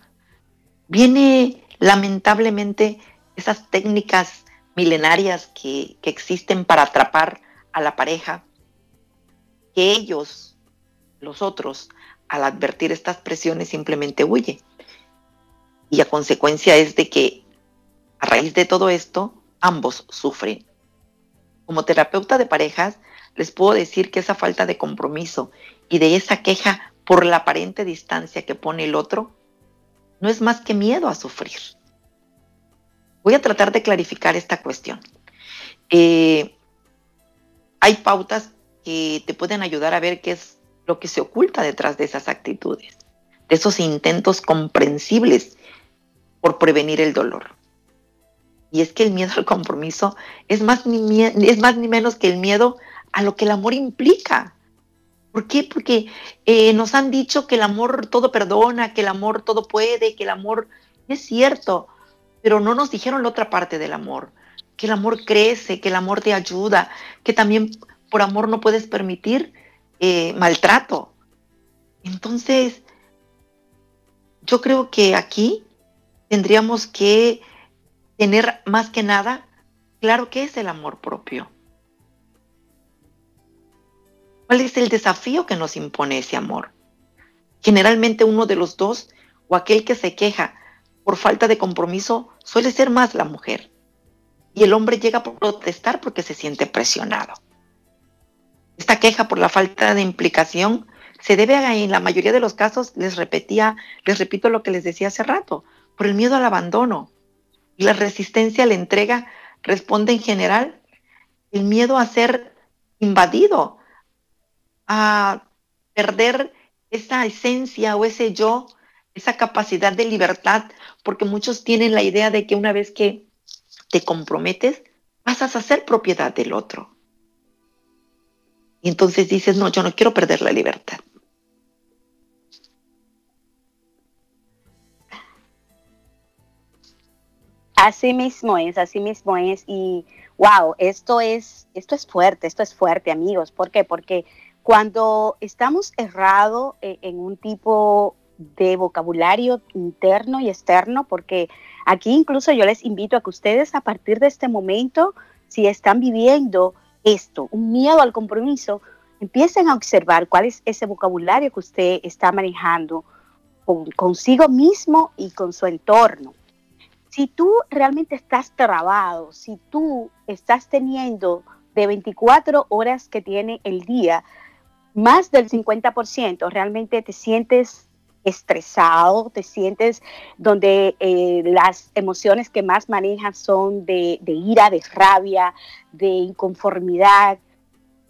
viene lamentablemente esas técnicas milenarias que, que existen para atrapar a la pareja, que ellos, los otros, al advertir estas presiones simplemente huye. Y a consecuencia es de que a raíz de todo esto, ambos sufren. Como terapeuta de parejas, les puedo decir que esa falta de compromiso y de esa queja por la aparente distancia que pone el otro, no es más que miedo a sufrir. Voy a tratar de clarificar esta cuestión. Eh, hay pautas que te pueden ayudar a ver qué es lo que se oculta detrás de esas actitudes, de esos intentos comprensibles por prevenir el dolor. Y es que el miedo al compromiso es más ni, es más ni menos que el miedo a lo que el amor implica. ¿Por qué? Porque eh, nos han dicho que el amor todo perdona, que el amor todo puede, que el amor es cierto, pero no nos dijeron la otra parte del amor, que el amor crece, que el amor te ayuda, que también por amor no puedes permitir eh, maltrato. Entonces, yo creo que aquí tendríamos que tener más que nada claro qué es el amor propio. ¿Cuál es el desafío que nos impone ese amor? Generalmente uno de los dos o aquel que se queja por falta de compromiso suele ser más la mujer. Y el hombre llega a protestar porque se siente presionado. Esta queja por la falta de implicación se debe a, en la mayoría de los casos, les repetía, les repito lo que les decía hace rato, por el miedo al abandono, y la resistencia a la entrega responde en general el miedo a ser invadido, a perder esa esencia o ese yo, esa capacidad de libertad, porque muchos tienen la idea de que una vez que te comprometes, pasas a ser propiedad del otro. Y entonces dices, no, yo no quiero perder la libertad. Así mismo es, así mismo es. Y wow, esto es, esto es fuerte, esto es fuerte, amigos. ¿Por qué? Porque cuando estamos errados eh, en un tipo de vocabulario interno y externo, porque Aquí incluso yo les invito a que ustedes a partir de este momento, si están viviendo esto, un miedo al compromiso, empiecen a observar cuál es ese vocabulario que usted está manejando consigo mismo y con su entorno. Si tú realmente estás trabado, si tú estás teniendo de 24 horas que tiene el día, más del 50% realmente te sientes estresado, te sientes donde eh, las emociones que más manejas son de, de ira, de rabia, de inconformidad.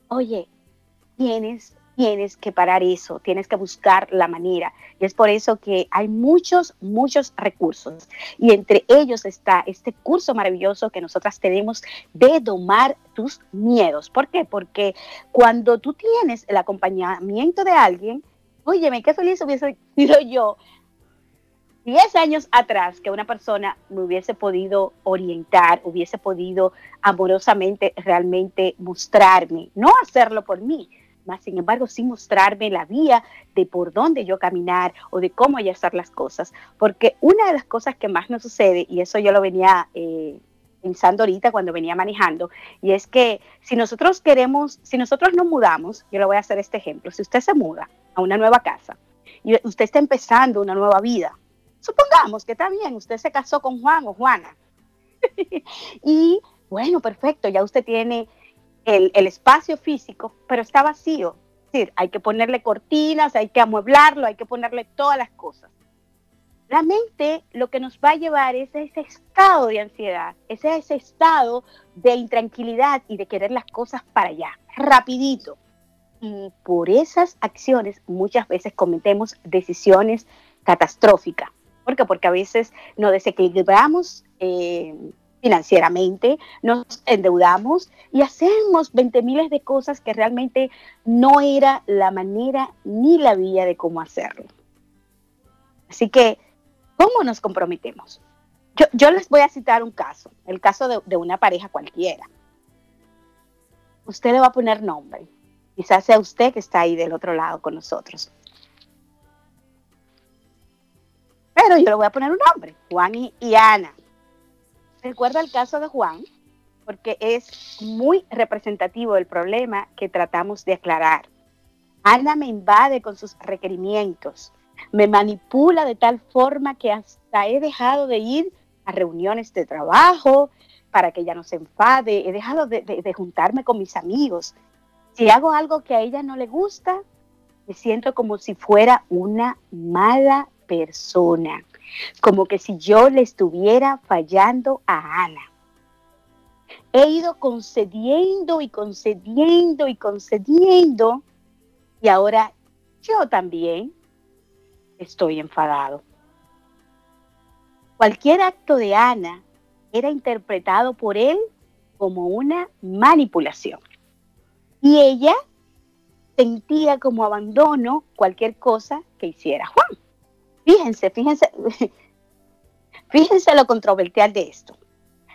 Oye, tienes tienes que parar eso, tienes que buscar la manera. Y es por eso que hay muchos, muchos recursos. Y entre ellos está este curso maravilloso que nosotras tenemos de domar tus miedos. ¿Por qué? Porque cuando tú tienes el acompañamiento de alguien, óyeme, qué feliz hubiese sido yo 10 años atrás que una persona me hubiese podido orientar, hubiese podido amorosamente realmente mostrarme, no hacerlo por mí, más sin embargo sin mostrarme la vía de por dónde yo caminar o de cómo hay hacer las cosas. Porque una de las cosas que más nos sucede, y eso yo lo venía eh, pensando ahorita cuando venía manejando, y es que si nosotros queremos, si nosotros no mudamos, yo le voy a hacer este ejemplo, si usted se muda a una nueva casa y usted está empezando una nueva vida, supongamos que está bien, usted se casó con Juan o Juana, y bueno, perfecto, ya usted tiene el, espacio físico, pero está vacío. Es decir, hay que ponerle cortinas, hay que amueblarlo, hay que ponerle todas las cosas. La mente lo que nos va a llevar es ese estado de ansiedad, ese, ese estado de intranquilidad y de querer las cosas para allá, rapidito. Y por esas acciones muchas veces cometemos decisiones catastróficas. ¿Por qué? Porque a veces nos desequilibramos eh, financieramente, nos endeudamos y hacemos 20 miles de cosas que realmente no era la manera ni la vía de cómo hacerlo. Así que, ¿cómo nos comprometemos? Yo, les voy a citar un caso, el caso de, de una pareja cualquiera. Usted le va a poner nombre, quizás sea usted que está ahí del otro lado con nosotros. Pero yo le voy a poner un nombre, Juan y, y Ana recuerda el caso de Juan, porque es muy representativo del problema que tratamos de aclarar. Ana me invade con sus requerimientos, me manipula de tal forma que hasta he dejado de ir a reuniones de trabajo para que ella no se enfade, he dejado de, de juntarme con mis amigos. Si hago algo que a ella no le gusta, me siento como si fuera una mala persona como que si yo le estuviera fallando a Ana. He ido concediendo y concediendo y concediendo y ahora yo también estoy enfadado. Cualquier acto de Ana era interpretado por él como una manipulación. Y ella sentía como abandono cualquier cosa que hiciera Juan. Fíjense, fíjense, fíjense lo controversial de esto.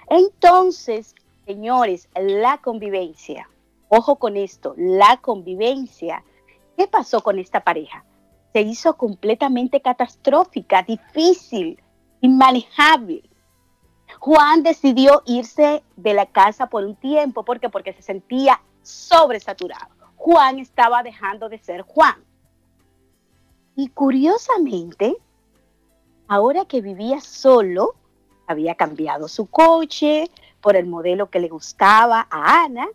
Entonces, señores, la convivencia, ojo con esto, la convivencia, ¿qué pasó con esta pareja? Se hizo completamente catastrófica, difícil, inmanejable. Juan decidió irse de la casa por un tiempo, ¿por qué? Porque se sentía sobresaturado. Juan estaba dejando de ser Juan. Y curiosamente, ahora que vivía solo, había cambiado su coche por el modelo que le gustaba a Ana,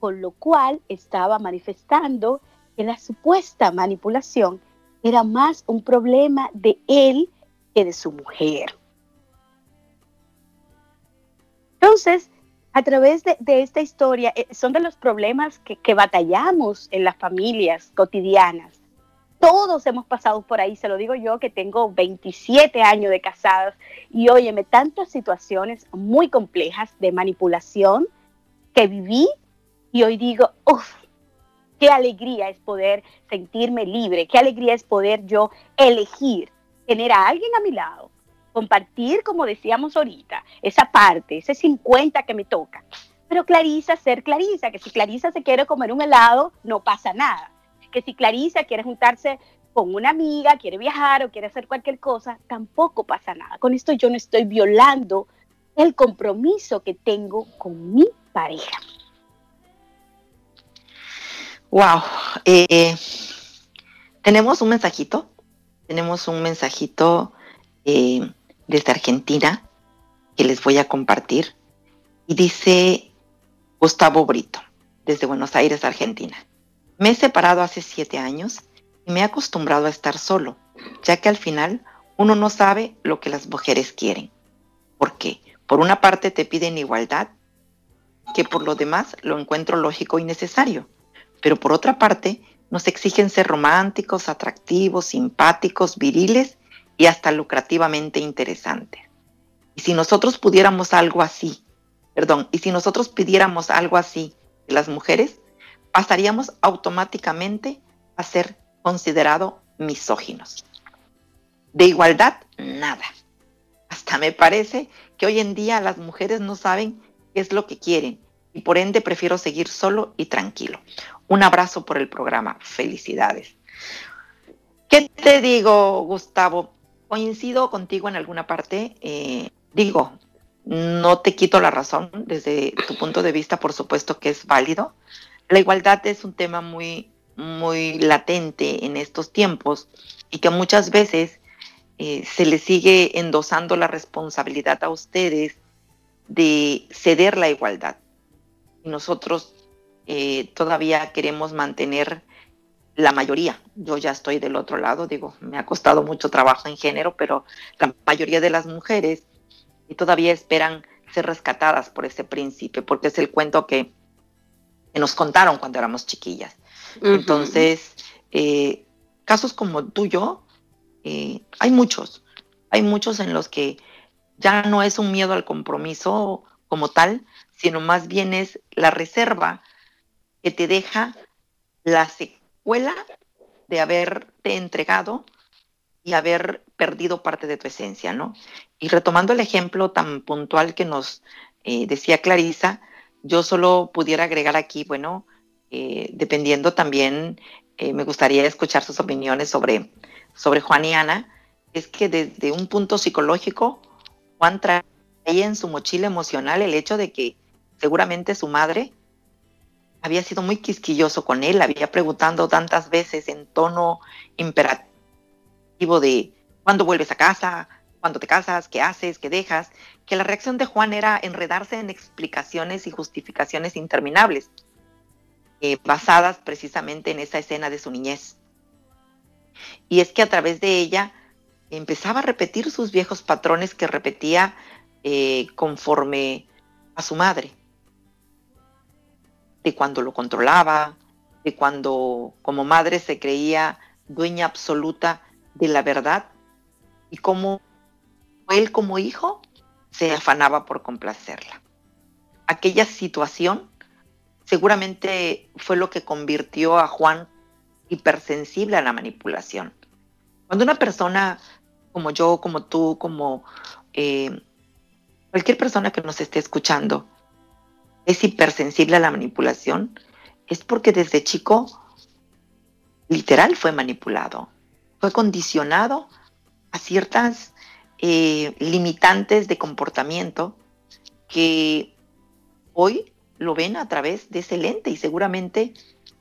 con lo cual estaba manifestando que la supuesta manipulación era más un problema de él que de su mujer. Entonces, a través de, esta historia, eh, son de los problemas que, que batallamos en las familias cotidianas todos hemos pasado por ahí, se lo digo yo que tengo 27 años de casadas y óyeme, tantas situaciones muy complejas de manipulación que viví y hoy digo, uff, qué alegría es poder sentirme libre, qué alegría es poder yo elegir tener a alguien a mi lado, compartir, como decíamos ahorita, esa parte, ese 50 que me toca. Pero Clarisa, ser Clarisa, que si Clarisa se quiere comer un helado, no pasa nada que si Clarisa quiere juntarse con una amiga, quiere viajar o quiere hacer cualquier cosa, tampoco pasa nada. Con esto yo no estoy violando el compromiso que tengo con mi pareja. Wow. Eh, tenemos un mensajito. Tenemos un mensajito eh, desde Argentina que les voy a compartir. Y dice Gustavo Brito, desde Buenos Aires, Argentina. Me he separado hace siete años y me he acostumbrado a estar solo, ya que al final uno no sabe lo que las mujeres quieren. ¿Por qué? Por una parte te piden igualdad, que por lo demás lo encuentro lógico y necesario, pero por otra parte nos exigen ser románticos, atractivos, simpáticos, viriles y hasta lucrativamente interesantes. Y si nosotros pudiéramos algo así, perdón, y si nosotros pidiéramos algo así de las mujeres, pasaríamos automáticamente a ser considerados misóginos. De igualdad, nada. Hasta me parece que hoy en día las mujeres no saben qué es lo que quieren y por ende prefiero seguir solo y tranquilo. Un abrazo por el programa. Felicidades. ¿Qué te digo, Gustavo? Coincido contigo en alguna parte. Eh, digo, no te quito la razón desde tu punto de vista, por supuesto que es válido. La igualdad es un tema muy, muy latente en estos tiempos y que muchas veces eh, se le sigue endosando la responsabilidad a ustedes de ceder la igualdad. Y nosotros eh, todavía queremos mantener la mayoría. Yo ya estoy del otro lado, digo, me ha costado mucho trabajo en género, pero la mayoría de las mujeres todavía esperan ser rescatadas por ese príncipe, porque es el cuento que, nos contaron cuando éramos chiquillas. Entonces, eh, casos como tuyo, eh, hay muchos, hay muchos en los que ya no es un miedo al compromiso como tal, sino más bien es la reserva que te deja la secuela de haberte entregado y haber perdido parte de tu esencia, ¿no? Y retomando el ejemplo tan puntual que nos eh, decía Clarisa, yo solo pudiera agregar aquí, bueno, eh, dependiendo también, eh, me gustaría escuchar sus opiniones sobre, sobre Juan y Ana, es que desde un punto psicológico, Juan traía en su mochila emocional el hecho de que seguramente su madre había sido muy quisquilloso con él, había preguntado tantas veces en tono imperativo de ¿cuándo vuelves a casa? ¿Cuándo te casas? ¿Qué haces? ¿Qué dejas? Que la reacción de Juan era enredarse en explicaciones y justificaciones interminables, eh, basadas precisamente en esa escena de su niñez. Y es que a través de ella empezaba a repetir sus viejos patrones que repetía eh, conforme a su madre de cuando lo controlaba, de cuando como madre se creía dueña absoluta de la verdad y cómo él como hijo se afanaba por complacerla. Aquella situación seguramente fue lo que convirtió a Juan hipersensible a la manipulación. Cuando una persona como yo, como tú, como eh, cualquier persona que nos esté escuchando, es hipersensible a la manipulación, es porque desde chico literal fue manipulado, fue condicionado a ciertas eh, limitantes de comportamiento que hoy lo ven a través de ese lente y seguramente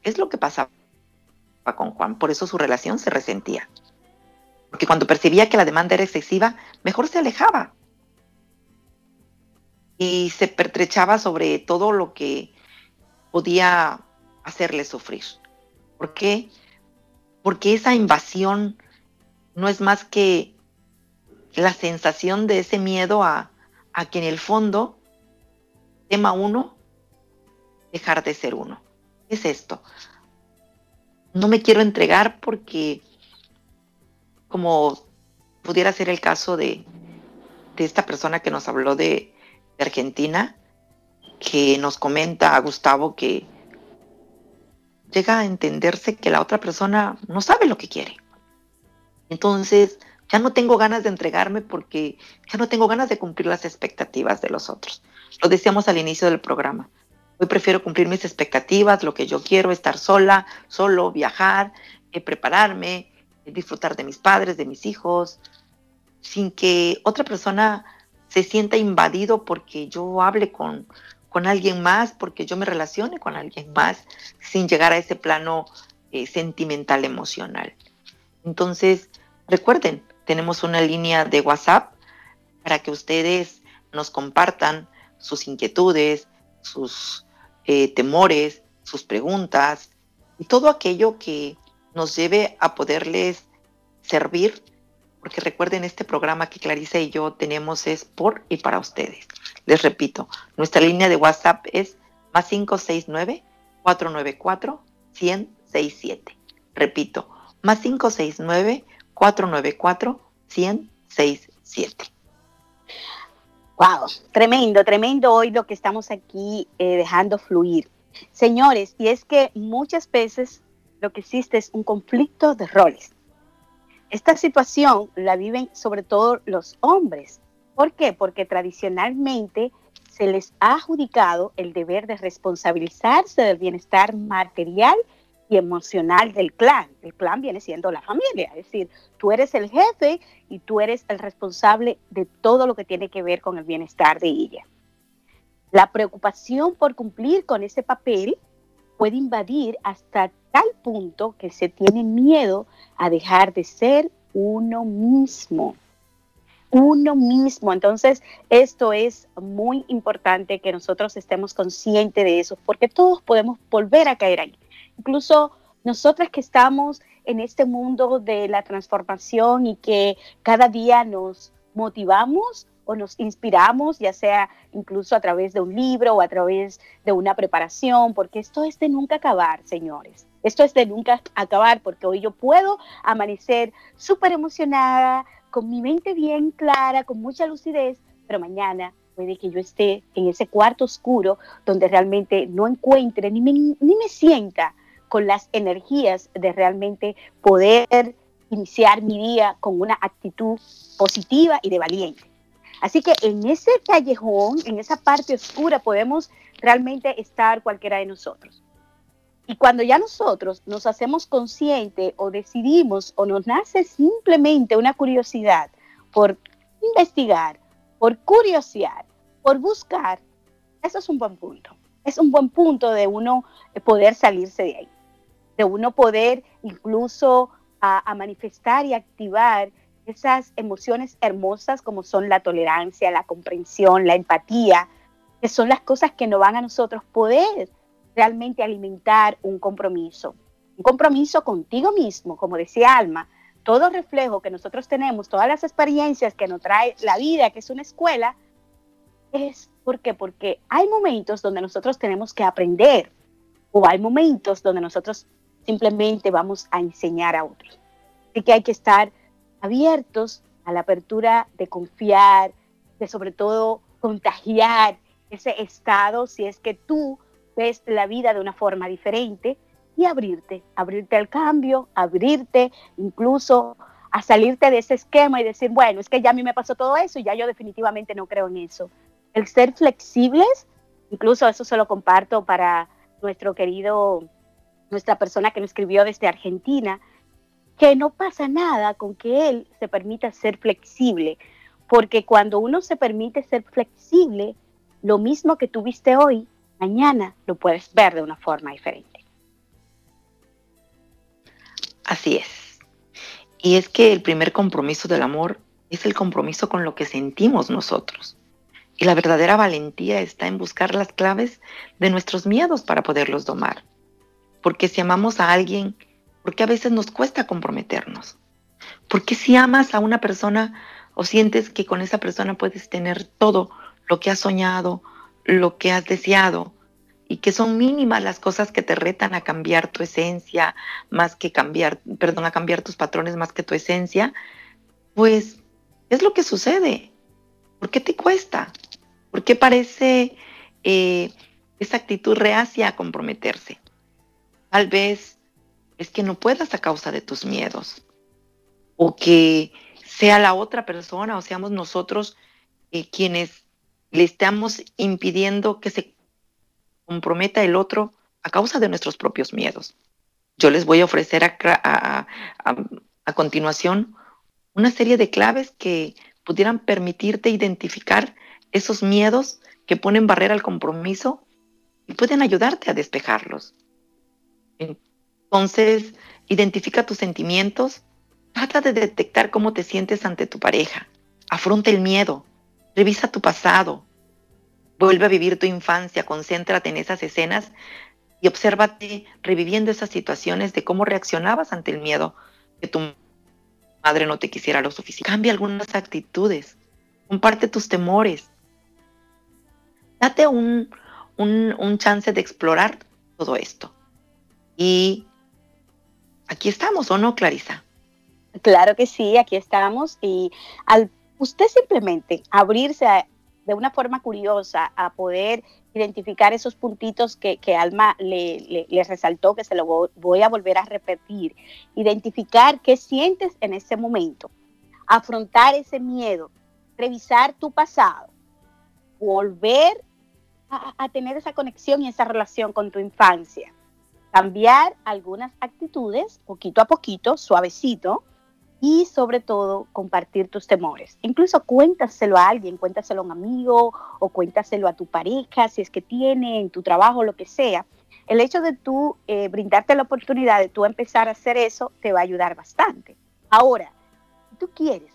es lo que pasaba con Juan, por eso su relación se resentía. Porque cuando percibía que la demanda era excesiva, mejor se alejaba, y se pertrechaba sobre todo lo que podía hacerle sufrir. ¿Por qué? Porque esa invasión no es más que la sensación de ese miedo a, a que en el fondo tema uno dejar de ser uno. ¿Qué es esto? No me quiero entregar porque, como pudiera ser el caso de, de esta persona que nos habló de, Argentina, que nos comenta a Gustavo que llega a entenderse que la otra persona no sabe lo que quiere. Entonces, ya no tengo ganas de entregarme porque ya no tengo ganas de cumplir las expectativas de los otros. Lo decíamos al inicio del programa. Hoy prefiero cumplir mis expectativas, lo que yo quiero, estar sola, solo, viajar, eh, prepararme, disfrutar de mis padres, de mis hijos, sin que otra persona se sienta invadido porque yo hable con, con alguien más, porque yo me relacione con alguien más, sin llegar a ese plano eh, sentimental, emocional. Entonces, recuerden, tenemos una línea de WhatsApp para que ustedes nos compartan sus inquietudes, sus eh, temores, sus preguntas y todo aquello que nos lleve a poderles servir, porque recuerden, este programa que Clarisa y yo tenemos es por y para ustedes. Les repito, nuestra línea de WhatsApp es más 569-494-1067. Repito, más 569-494-1067. Wow, tremendo, tremendo hoy lo que estamos aquí eh, dejando fluir. Señores, y es que muchas veces lo que existe es un conflicto de roles. Esta situación la viven sobre todo los hombres. ¿Por qué? Porque tradicionalmente se les ha adjudicado el deber de responsabilizarse del bienestar material y emocional del clan. El clan viene siendo la familia, es decir, tú eres el jefe y tú eres el responsable de todo lo que tiene que ver con el bienestar de ella. La preocupación por cumplir con ese papel puede invadir hasta tal punto que se tiene miedo a dejar de ser uno mismo. Uno mismo. Entonces, esto es muy importante que nosotros estemos conscientes de eso, porque todos podemos volver a caer ahí incluso nosotras que estamos en este mundo de la transformación y que cada día nos motivamos o nos inspiramos, ya sea incluso a través de un libro o a través de una preparación, porque esto es de nunca acabar, señores. Esto es de nunca acabar, porque hoy yo puedo amanecer súper emocionada, con mi mente bien clara, con mucha lucidez, pero mañana puede que yo esté en ese cuarto oscuro donde realmente no encuentre ni ni me sienta con las energías de realmente poder iniciar mi día con una actitud positiva y de valiente. Así que en ese callejón, en esa parte oscura, podemos realmente estar cualquiera de nosotros. Y cuando ya nosotros nos hacemos conscientes o decidimos o nos nace simplemente una curiosidad por investigar, por curiosidad, por buscar, eso es un buen punto. Es un buen punto de uno poder salirse de ahí de uno poder incluso a, manifestar y activar esas emociones hermosas como son la tolerancia, la comprensión, la empatía, que son las cosas que nos van a nosotros poder realmente alimentar un compromiso. Un compromiso contigo mismo, como decía Alma, todo reflejo que nosotros tenemos, todas las experiencias que nos trae la vida, que es una escuela, es porque porque hay momentos donde nosotros tenemos que aprender o hay momentos donde nosotros simplemente vamos a enseñar a otros. Así que hay que estar abiertos a la apertura de confiar, de sobre todo contagiar ese estado si es que tú ves la vida de una forma diferente y abrirte, abrirte al cambio, abrirte incluso a salirte de ese esquema y decir, bueno, es que ya a mí me pasó todo eso y ya yo definitivamente no creo en eso. El ser flexibles, incluso eso se lo comparto para nuestro querido nuestra persona que nos escribió desde Argentina, que no pasa nada con que él se permita ser flexible, porque cuando uno se permite ser flexible, lo mismo que tuviste hoy, mañana lo puedes ver de una forma diferente. Así es. Y es que el primer compromiso del amor es el compromiso con lo que sentimos nosotros. Y la verdadera valentía está en buscar las claves de nuestros miedos para poderlos domar. Porque si amamos a alguien, ¿por qué a veces nos cuesta comprometernos? Porque si amas a una persona o sientes que con esa persona puedes tener todo lo que has soñado, lo que has deseado, y que son mínimas las cosas que te retan a cambiar tu esencia, más que cambiar, perdón, a cambiar tus patrones más que tu esencia, pues es lo que sucede. ¿Por qué te cuesta? ¿Por qué parece eh, esa actitud reacia a comprometerse? Tal vez es que no puedas a causa de tus miedos. O que sea la otra persona o seamos nosotros eh, quienes le estamos impidiendo que se comprometa el otro a causa de nuestros propios miedos. Yo les voy a ofrecer a, A continuación, una serie de claves que pudieran permitirte identificar esos miedos que ponen barrera al compromiso y pueden ayudarte a despejarlos. Entonces, identifica tus sentimientos, trata de detectar cómo te sientes ante tu pareja, afronta el miedo, revisa tu pasado, vuelve a vivir tu infancia, concéntrate en esas escenas y obsérvate reviviendo esas situaciones de cómo reaccionabas ante el miedo que tu madre no te quisiera lo suficiente. Cambia algunas actitudes, comparte tus temores. Date un, un, chance de explorar todo esto. Y aquí estamos, ¿o no, Clarisa? Claro que sí, aquí estamos. Y al usted simplemente abrirse de una forma curiosa a poder identificar esos puntitos que, Alma le, resaltó, que se lo voy a volver a repetir. Identificar qué sientes en ese momento, afrontar ese miedo, revisar tu pasado, volver a, a tener esa conexión y esa relación con tu infancia, cambiar algunas actitudes poquito a poquito, suavecito, y sobre todo compartir tus temores. Incluso cuéntaselo a alguien, cuéntaselo a un amigo o cuéntaselo a tu pareja, si es que tiene, en tu trabajo, lo que sea. El hecho de tú eh, brindarte la oportunidad de tú empezar a hacer eso te va a ayudar bastante. Ahora, si tú quieres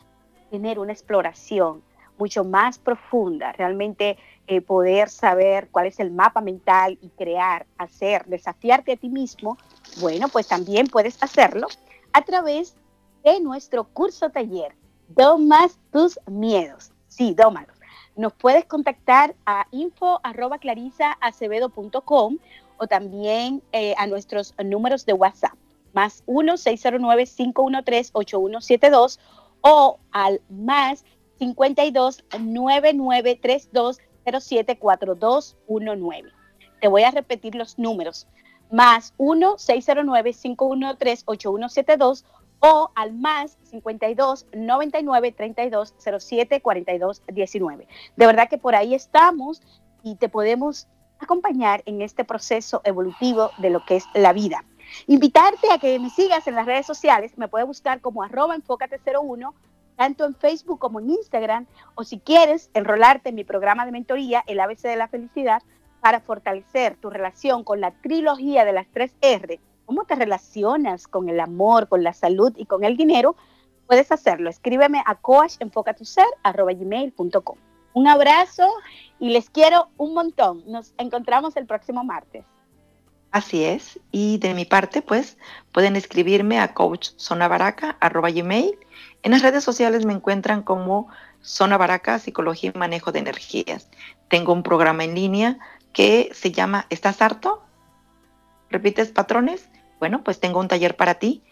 tener una exploración mucho más profunda, realmente eh, poder saber cuál es el mapa mental y crear, hacer, desafiarte a ti mismo, bueno, pues también puedes hacerlo a través de nuestro curso taller, Domas tus miedos. Sí, dómalos. Nos puedes contactar a info arroba o también eh, a nuestros números de WhatsApp, más 1-609-513-8172 o al más 52 9932 074219. Te voy a repetir los números. Más 1-609-513-8172 o al más 52 99 32 07 42 19. De verdad que por ahí estamos y te podemos acompañar en este proceso evolutivo de lo que es la vida. Invitarte a que me sigas en las redes sociales, me puedes buscar como arroba enfócate01, tanto en Facebook como en Instagram, o si quieres enrolarte en mi programa de mentoría, el ABC de la felicidad, para fortalecer tu relación con la trilogía de las tres R, cómo te relacionas con el amor, con la salud y con el dinero, puedes hacerlo. Escríbeme a coachenfocatuser.com. Un abrazo y les quiero un montón. Nos encontramos el próximo martes. Así es. Y de mi parte, pues, pueden escribirme a coachzonabaraca.gmail. En las redes sociales me encuentran como Zona Baraca, Psicología y Manejo de Energías. Tengo un programa en línea que se llama ¿Estás harto? ¿Repites patrones? bueno, pues tengo un taller para ti.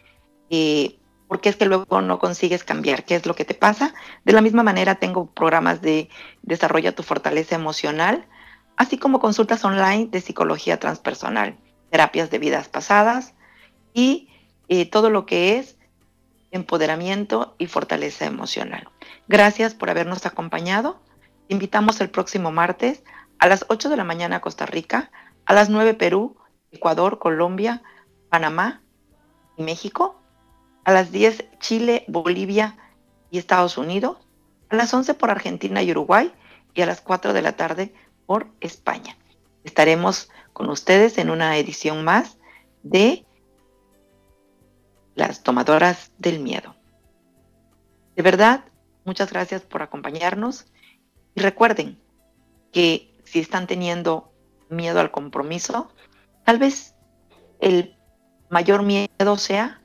Eh, porque es que luego no consigues cambiar? ¿Qué es lo que te pasa? De la misma manera tengo programas de Desarrolla tu fortaleza emocional, así como consultas online de psicología transpersonal, terapias de vidas pasadas y eh, todo lo que es empoderamiento y fortaleza emocional. Gracias por habernos acompañado. Te invitamos el próximo martes a las 8 de la mañana Costa Rica, a las 9 Perú, Ecuador, Colombia, Panamá y México, a las 10 Chile, Bolivia y Estados Unidos, a las 11 por Argentina y Uruguay y a las 4 de la tarde por España. Estaremos con ustedes en una edición más de Las Tomadoras del Miedo. De verdad, muchas gracias por acompañarnos y recuerden que si están teniendo miedo al compromiso, tal vez el mayor miedo sea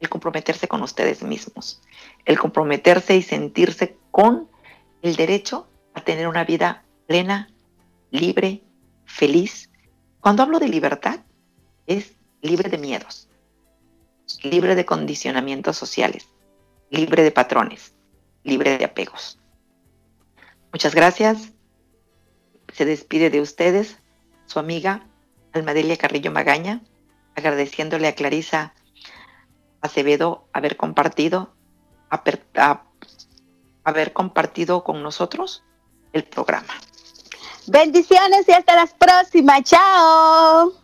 el comprometerse con ustedes mismos, el comprometerse y sentirse con el derecho a tener una vida plena, libre, feliz. Cuando hablo de libertad, es libre de miedos, libre de condicionamientos sociales, libre de patrones, libre de apegos. Muchas gracias. Se despide de ustedes su amiga Almadelia Carrillo Magaña agradeciéndole a Clarisa Acevedo haber compartido, haber compartido con nosotros el programa. Bendiciones y hasta las próximas. Chao.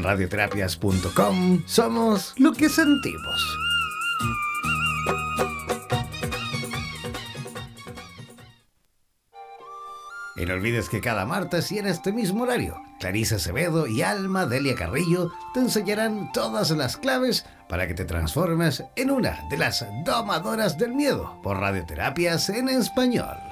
En radioterapias.com somos lo que sentimos. Y no olvides que cada martes y en este mismo horario, Clarisa Acevedo y Alma Delia Carrillo te enseñarán todas las claves para que te transformes en una de las domadoras del miedo por radioterapias en español.